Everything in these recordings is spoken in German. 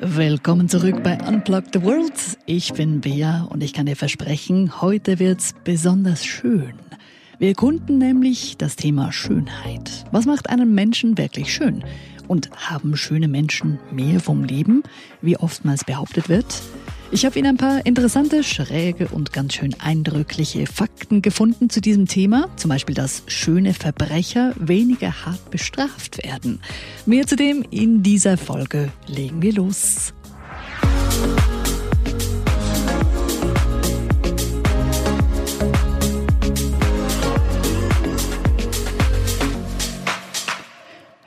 Willkommen zurück bei Unplug the World. Ich bin Bea und ich kann dir versprechen, heute wird's besonders schön. Wir erkunden nämlich das Thema Schönheit. Was macht einen Menschen wirklich schön? Und haben schöne Menschen mehr vom Leben, wie oftmals behauptet wird? Ich habe Ihnen ein paar interessante, schräge und ganz schön eindrückliche Fakten gefunden zu diesem Thema. Zum Beispiel, dass schöne Verbrecher weniger hart bestraft werden. Mehr zudem in dieser Folge. Legen wir los.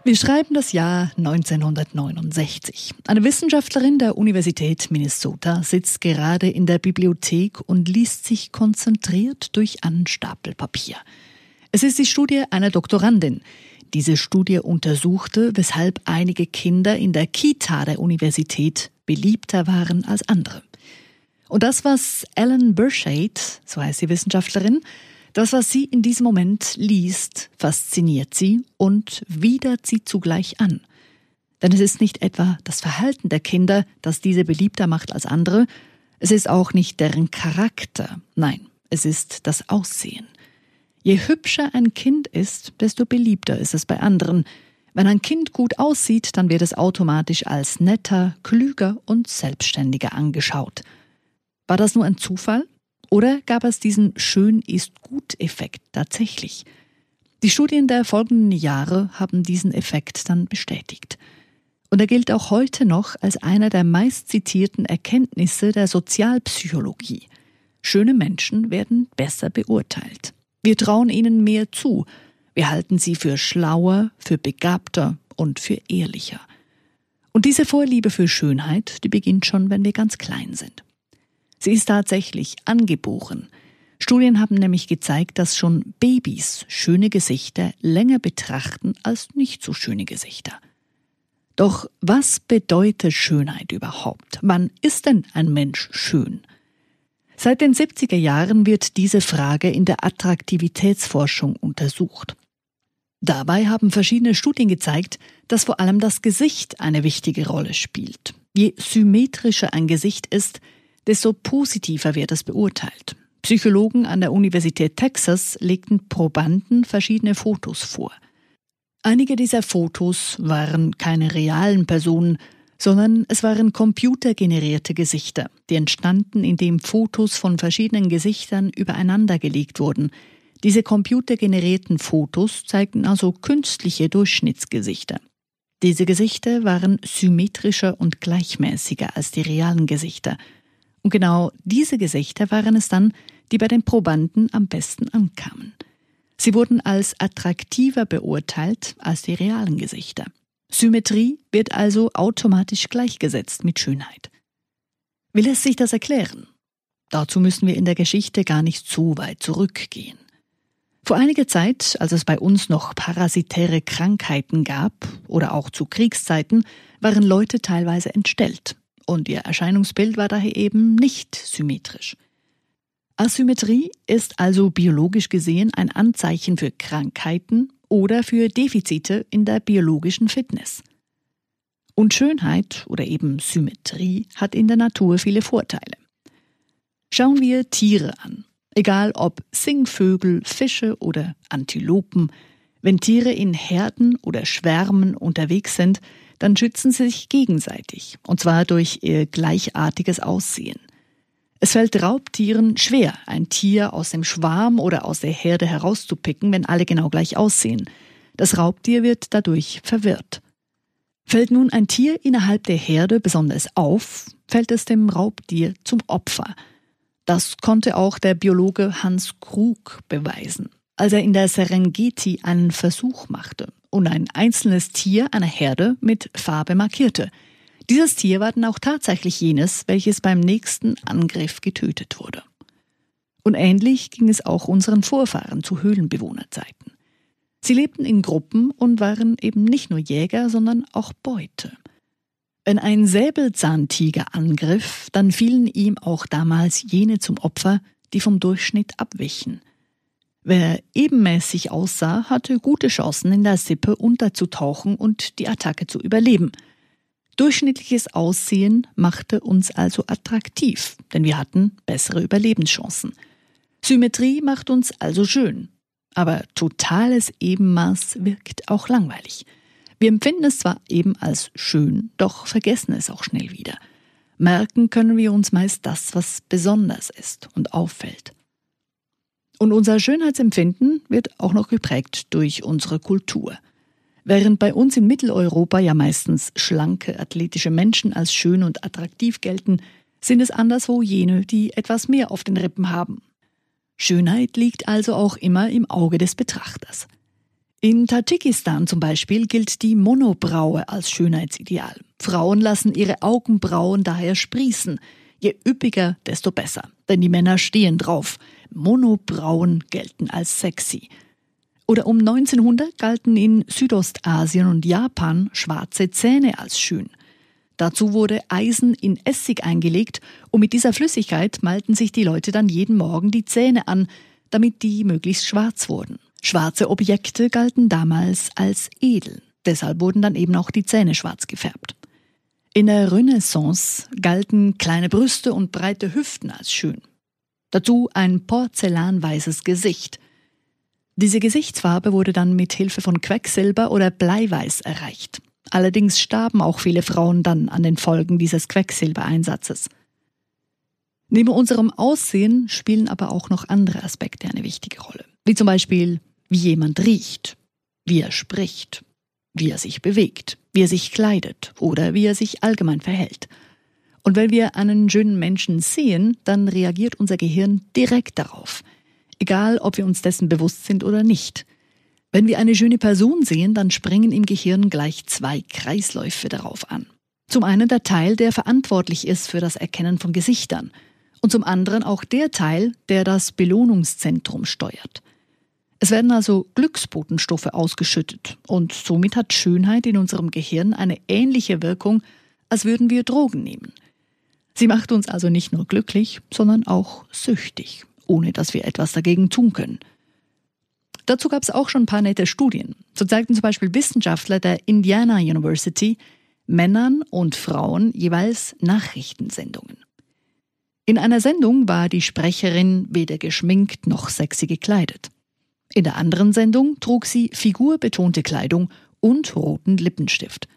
Wir schreiben das Jahr 1969. Eine Wissenschaftlerin der Universität Minnesota sitzt gerade in der Bibliothek und liest sich konzentriert durch einen Stapel Papier. Es ist die Studie einer Doktorandin. Diese Studie untersuchte, weshalb einige Kinder in der Kita der Universität beliebter waren als andere. Und das, was Ellen Burchade, so heißt die Wissenschaftlerin, das, was sie in diesem Moment liest, fasziniert sie und widert sie zugleich an. Denn es ist nicht etwa das Verhalten der Kinder, das diese beliebter macht als andere, es ist auch nicht deren Charakter, nein, es ist das Aussehen. Je hübscher ein Kind ist, desto beliebter ist es bei anderen. Wenn ein Kind gut aussieht, dann wird es automatisch als netter, klüger und selbstständiger angeschaut. War das nur ein Zufall? Oder gab es diesen Schön ist gut Effekt tatsächlich? Die Studien der folgenden Jahre haben diesen Effekt dann bestätigt. Und er gilt auch heute noch als einer der meistzitierten Erkenntnisse der Sozialpsychologie. Schöne Menschen werden besser beurteilt. Wir trauen ihnen mehr zu. Wir halten sie für schlauer, für begabter und für ehrlicher. Und diese Vorliebe für Schönheit, die beginnt schon, wenn wir ganz klein sind. Sie ist tatsächlich angeboren. Studien haben nämlich gezeigt, dass schon Babys schöne Gesichter länger betrachten als nicht so schöne Gesichter. Doch was bedeutet Schönheit überhaupt? Wann ist denn ein Mensch schön? Seit den 70er Jahren wird diese Frage in der Attraktivitätsforschung untersucht. Dabei haben verschiedene Studien gezeigt, dass vor allem das Gesicht eine wichtige Rolle spielt. Je symmetrischer ein Gesicht ist, desto positiver wird es beurteilt. Psychologen an der Universität Texas legten Probanden verschiedene Fotos vor. Einige dieser Fotos waren keine realen Personen, sondern es waren computergenerierte Gesichter, die entstanden, indem Fotos von verschiedenen Gesichtern übereinander gelegt wurden. Diese computergenerierten Fotos zeigten also künstliche Durchschnittsgesichter. Diese Gesichter waren symmetrischer und gleichmäßiger als die realen Gesichter – und genau diese Gesichter waren es dann, die bei den Probanden am besten ankamen. Sie wurden als attraktiver beurteilt als die realen Gesichter. Symmetrie wird also automatisch gleichgesetzt mit Schönheit. Wie lässt sich das erklären? Dazu müssen wir in der Geschichte gar nicht so weit zurückgehen. Vor einiger Zeit, als es bei uns noch parasitäre Krankheiten gab oder auch zu Kriegszeiten, waren Leute teilweise entstellt und ihr Erscheinungsbild war daher eben nicht symmetrisch. Asymmetrie ist also biologisch gesehen ein Anzeichen für Krankheiten oder für Defizite in der biologischen Fitness. Und Schönheit oder eben Symmetrie hat in der Natur viele Vorteile. Schauen wir Tiere an. Egal ob Singvögel, Fische oder Antilopen, wenn Tiere in Herden oder Schwärmen unterwegs sind, dann schützen sie sich gegenseitig, und zwar durch ihr gleichartiges Aussehen. Es fällt Raubtieren schwer, ein Tier aus dem Schwarm oder aus der Herde herauszupicken, wenn alle genau gleich aussehen. Das Raubtier wird dadurch verwirrt. Fällt nun ein Tier innerhalb der Herde besonders auf, fällt es dem Raubtier zum Opfer. Das konnte auch der Biologe Hans Krug beweisen, als er in der Serengeti einen Versuch machte und ein einzelnes Tier einer Herde mit Farbe markierte. Dieses Tier war dann auch tatsächlich jenes, welches beim nächsten Angriff getötet wurde. Und ähnlich ging es auch unseren Vorfahren zu Höhlenbewohnerzeiten. Sie lebten in Gruppen und waren eben nicht nur Jäger, sondern auch Beute. Wenn ein Säbelzahntiger angriff, dann fielen ihm auch damals jene zum Opfer, die vom Durchschnitt abwichen – Wer ebenmäßig aussah, hatte gute Chancen, in der Sippe unterzutauchen und die Attacke zu überleben. Durchschnittliches Aussehen machte uns also attraktiv, denn wir hatten bessere Überlebenschancen. Symmetrie macht uns also schön. Aber totales Ebenmaß wirkt auch langweilig. Wir empfinden es zwar eben als schön, doch vergessen es auch schnell wieder. Merken können wir uns meist das, was besonders ist und auffällt. Und unser Schönheitsempfinden wird auch noch geprägt durch unsere Kultur. Während bei uns in Mitteleuropa ja meistens schlanke, athletische Menschen als schön und attraktiv gelten, sind es anderswo jene, die etwas mehr auf den Rippen haben. Schönheit liegt also auch immer im Auge des Betrachters. In Tadschikistan zum Beispiel gilt die Monobraue als Schönheitsideal. Frauen lassen ihre Augenbrauen daher sprießen. Je üppiger, desto besser. Denn die Männer stehen drauf. Monobrauen gelten als sexy. Oder um 1900 galten in Südostasien und Japan schwarze Zähne als schön. Dazu wurde Eisen in Essig eingelegt und mit dieser Flüssigkeit malten sich die Leute dann jeden Morgen die Zähne an, damit die möglichst schwarz wurden. Schwarze Objekte galten damals als edel. Deshalb wurden dann eben auch die Zähne schwarz gefärbt. In der Renaissance galten kleine Brüste und breite Hüften als schön. Dazu ein porzellanweißes Gesicht. Diese Gesichtsfarbe wurde dann mit Hilfe von Quecksilber oder Bleiweiß erreicht. Allerdings starben auch viele Frauen dann an den Folgen dieses Quecksilbereinsatzes. Neben unserem Aussehen spielen aber auch noch andere Aspekte eine wichtige Rolle, wie zum Beispiel, wie jemand riecht, wie er spricht, wie er sich bewegt, wie er sich kleidet oder wie er sich allgemein verhält. Und wenn wir einen schönen Menschen sehen, dann reagiert unser Gehirn direkt darauf, egal ob wir uns dessen bewusst sind oder nicht. Wenn wir eine schöne Person sehen, dann springen im Gehirn gleich zwei Kreisläufe darauf an. Zum einen der Teil, der verantwortlich ist für das Erkennen von Gesichtern und zum anderen auch der Teil, der das Belohnungszentrum steuert. Es werden also Glücksbotenstoffe ausgeschüttet und somit hat Schönheit in unserem Gehirn eine ähnliche Wirkung, als würden wir Drogen nehmen. Sie macht uns also nicht nur glücklich, sondern auch süchtig, ohne dass wir etwas dagegen tun können. Dazu gab es auch schon ein paar nette Studien. So zeigten zum Beispiel Wissenschaftler der Indiana University Männern und Frauen jeweils Nachrichtensendungen. In einer Sendung war die Sprecherin weder geschminkt noch sexy gekleidet. In der anderen Sendung trug sie figurbetonte Kleidung und roten Lippenstift.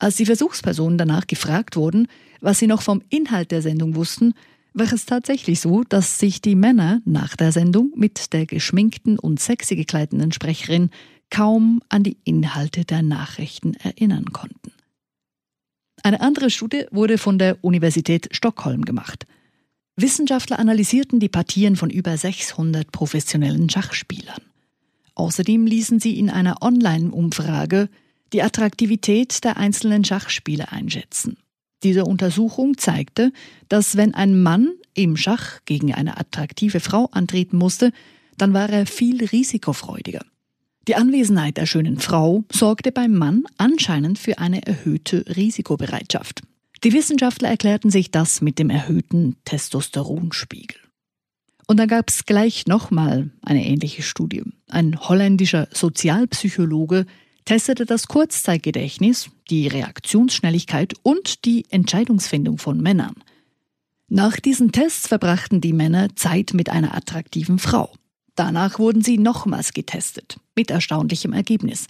Als die Versuchspersonen danach gefragt wurden, was sie noch vom Inhalt der Sendung wussten, war es tatsächlich so, dass sich die Männer nach der Sendung mit der geschminkten und sexy gekleideten Sprecherin kaum an die Inhalte der Nachrichten erinnern konnten. Eine andere Studie wurde von der Universität Stockholm gemacht. Wissenschaftler analysierten die Partien von über 600 professionellen Schachspielern. Außerdem ließen sie in einer Online-Umfrage die Attraktivität der einzelnen Schachspiele einschätzen. Diese Untersuchung zeigte, dass wenn ein Mann im Schach gegen eine attraktive Frau antreten musste, dann war er viel risikofreudiger. Die Anwesenheit der schönen Frau sorgte beim Mann anscheinend für eine erhöhte Risikobereitschaft. Die Wissenschaftler erklärten sich das mit dem erhöhten Testosteronspiegel. Und dann gab es gleich nochmal eine ähnliche Studie. Ein holländischer Sozialpsychologe testete das Kurzzeitgedächtnis, die Reaktionsschnelligkeit und die Entscheidungsfindung von Männern. Nach diesen Tests verbrachten die Männer Zeit mit einer attraktiven Frau. Danach wurden sie nochmals getestet, mit erstaunlichem Ergebnis.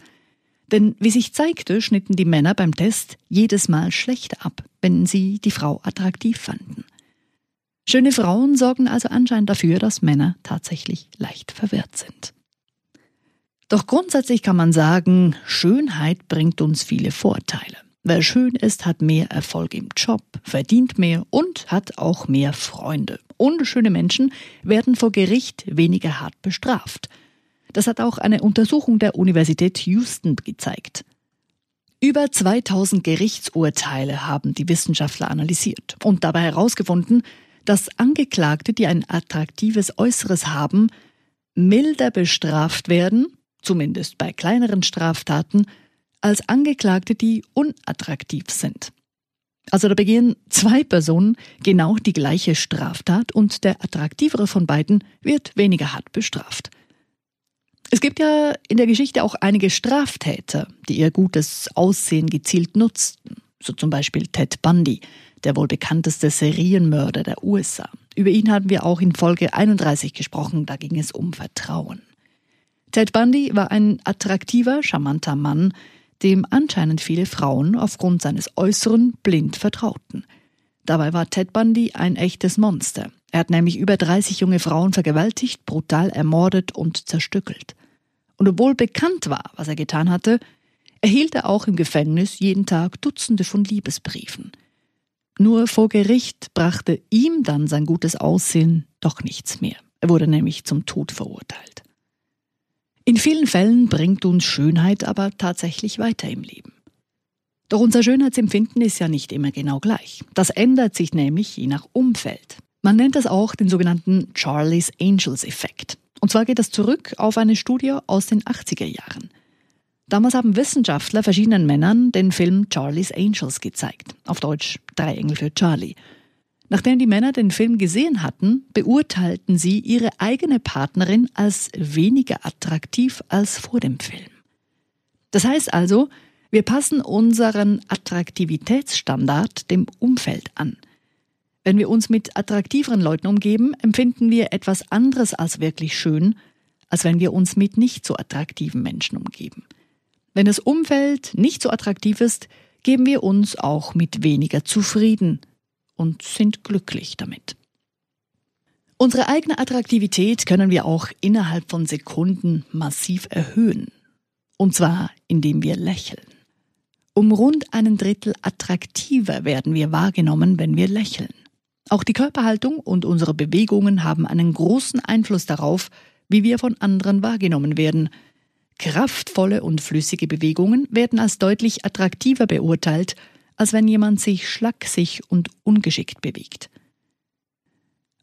Denn wie sich zeigte, schnitten die Männer beim Test jedes Mal schlecht ab, wenn sie die Frau attraktiv fanden. Schöne Frauen sorgen also anscheinend dafür, dass Männer tatsächlich leicht verwirrt sind. Doch grundsätzlich kann man sagen, Schönheit bringt uns viele Vorteile. Wer schön ist, hat mehr Erfolg im Job, verdient mehr und hat auch mehr Freunde. Unschöne Menschen werden vor Gericht weniger hart bestraft. Das hat auch eine Untersuchung der Universität Houston gezeigt. Über 2000 Gerichtsurteile haben die Wissenschaftler analysiert und dabei herausgefunden, dass Angeklagte, die ein attraktives Äußeres haben, milder bestraft werden zumindest bei kleineren Straftaten, als Angeklagte, die unattraktiv sind. Also da begehen zwei Personen genau die gleiche Straftat und der attraktivere von beiden wird weniger hart bestraft. Es gibt ja in der Geschichte auch einige Straftäter, die ihr gutes Aussehen gezielt nutzten. so zum Beispiel Ted Bundy, der wohl bekannteste Serienmörder der USA. Über ihn haben wir auch in Folge 31 gesprochen, da ging es um Vertrauen. Ted Bundy war ein attraktiver, charmanter Mann, dem anscheinend viele Frauen aufgrund seines Äußeren blind vertrauten. Dabei war Ted Bundy ein echtes Monster. Er hat nämlich über 30 junge Frauen vergewaltigt, brutal ermordet und zerstückelt. Und obwohl bekannt war, was er getan hatte, erhielt er auch im Gefängnis jeden Tag Dutzende von Liebesbriefen. Nur vor Gericht brachte ihm dann sein gutes Aussehen doch nichts mehr. Er wurde nämlich zum Tod verurteilt. In vielen Fällen bringt uns Schönheit aber tatsächlich weiter im Leben. Doch unser Schönheitsempfinden ist ja nicht immer genau gleich. Das ändert sich nämlich je nach Umfeld. Man nennt das auch den sogenannten Charlie's Angels Effekt. Und zwar geht das zurück auf eine Studie aus den 80er Jahren. Damals haben Wissenschaftler verschiedenen Männern den Film Charlie's Angels gezeigt, auf Deutsch Drei Engel für Charlie. Nachdem die Männer den Film gesehen hatten, beurteilten sie ihre eigene Partnerin als weniger attraktiv als vor dem Film. Das heißt also, wir passen unseren Attraktivitätsstandard dem Umfeld an. Wenn wir uns mit attraktiveren Leuten umgeben, empfinden wir etwas anderes als wirklich schön, als wenn wir uns mit nicht so attraktiven Menschen umgeben. Wenn das Umfeld nicht so attraktiv ist, geben wir uns auch mit weniger zufrieden und sind glücklich damit. Unsere eigene Attraktivität können wir auch innerhalb von Sekunden massiv erhöhen. Und zwar indem wir lächeln. Um rund einen Drittel attraktiver werden wir wahrgenommen, wenn wir lächeln. Auch die Körperhaltung und unsere Bewegungen haben einen großen Einfluss darauf, wie wir von anderen wahrgenommen werden – Kraftvolle und flüssige Bewegungen werden als deutlich attraktiver beurteilt, als wenn jemand sich schlaksig und ungeschickt bewegt.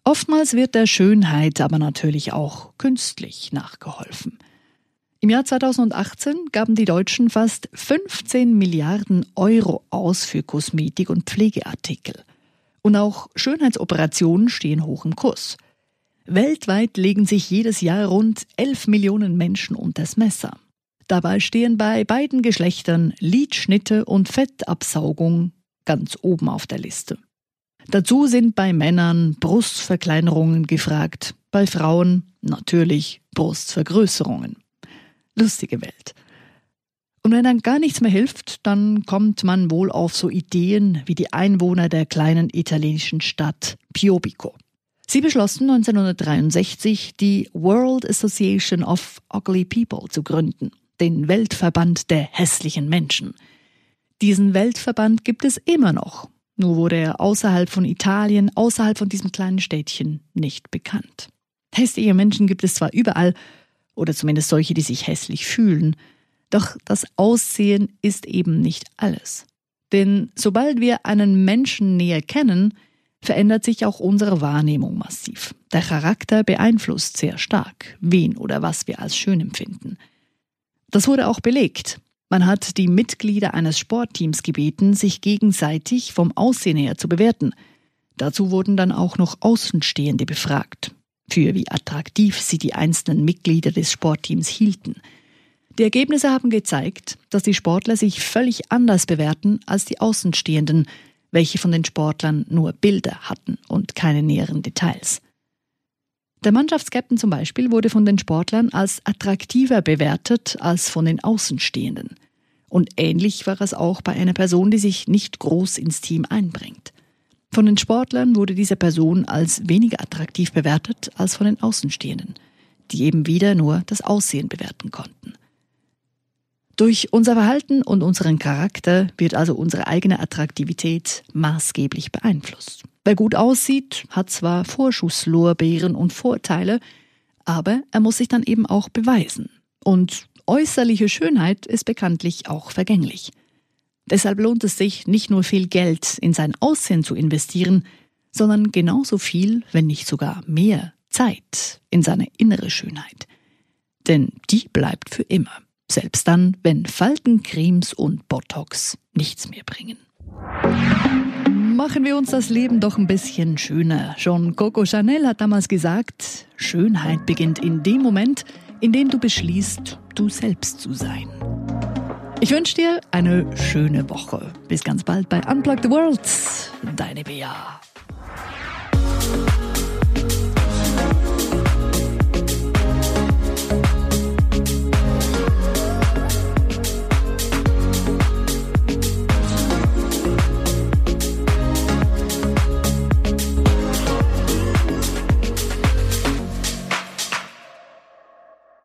Oftmals wird der Schönheit aber natürlich auch künstlich nachgeholfen. Im Jahr 2018 gaben die Deutschen fast 15 Milliarden Euro aus für Kosmetik und Pflegeartikel. Und auch Schönheitsoperationen stehen hoch im Kurs. Weltweit legen sich jedes Jahr rund 11 Millionen Menschen unters Messer. Dabei stehen bei beiden Geschlechtern Lidschnitte und Fettabsaugung ganz oben auf der Liste. Dazu sind bei Männern Brustverkleinerungen gefragt, bei Frauen natürlich Brustvergrößerungen. Lustige Welt. Und wenn dann gar nichts mehr hilft, dann kommt man wohl auf so Ideen wie die Einwohner der kleinen italienischen Stadt Piobico. Sie beschlossen 1963, die World Association of Ugly People zu gründen, den Weltverband der hässlichen Menschen. Diesen Weltverband gibt es immer noch, nur wurde er außerhalb von Italien, außerhalb von diesem kleinen Städtchen nicht bekannt. Hässliche Menschen gibt es zwar überall, oder zumindest solche, die sich hässlich fühlen, doch das Aussehen ist eben nicht alles. Denn sobald wir einen Menschen näher kennen, verändert sich auch unsere Wahrnehmung massiv. Der Charakter beeinflusst sehr stark, wen oder was wir als schön empfinden. Das wurde auch belegt. Man hat die Mitglieder eines Sportteams gebeten, sich gegenseitig vom Aussehen her zu bewerten. Dazu wurden dann auch noch Außenstehende befragt, für wie attraktiv sie die einzelnen Mitglieder des Sportteams hielten. Die Ergebnisse haben gezeigt, dass die Sportler sich völlig anders bewerten als die Außenstehenden, welche von den Sportlern nur Bilder hatten und keine näheren Details. Der Mannschaftskapitän zum Beispiel wurde von den Sportlern als attraktiver bewertet als von den Außenstehenden. Und ähnlich war es auch bei einer Person, die sich nicht groß ins Team einbringt. Von den Sportlern wurde diese Person als weniger attraktiv bewertet als von den Außenstehenden, die eben wieder nur das Aussehen bewerten konnten. Durch unser Verhalten und unseren Charakter wird also unsere eigene Attraktivität maßgeblich beeinflusst. Wer gut aussieht, hat zwar Vorschusslorbeeren und Vorteile, aber er muss sich dann eben auch beweisen. Und äußerliche Schönheit ist bekanntlich auch vergänglich. Deshalb lohnt es sich, nicht nur viel Geld in sein Aussehen zu investieren, sondern genauso viel, wenn nicht sogar mehr Zeit in seine innere Schönheit. Denn die bleibt für immer. Selbst dann, wenn Faltencremes und Botox nichts mehr bringen. Machen wir uns das Leben doch ein bisschen schöner. Schon Coco Chanel hat damals gesagt, Schönheit beginnt in dem Moment, in dem du beschließt, du selbst zu sein. Ich wünsche dir eine schöne Woche. Bis ganz bald bei Unplug the World. Deine Bea.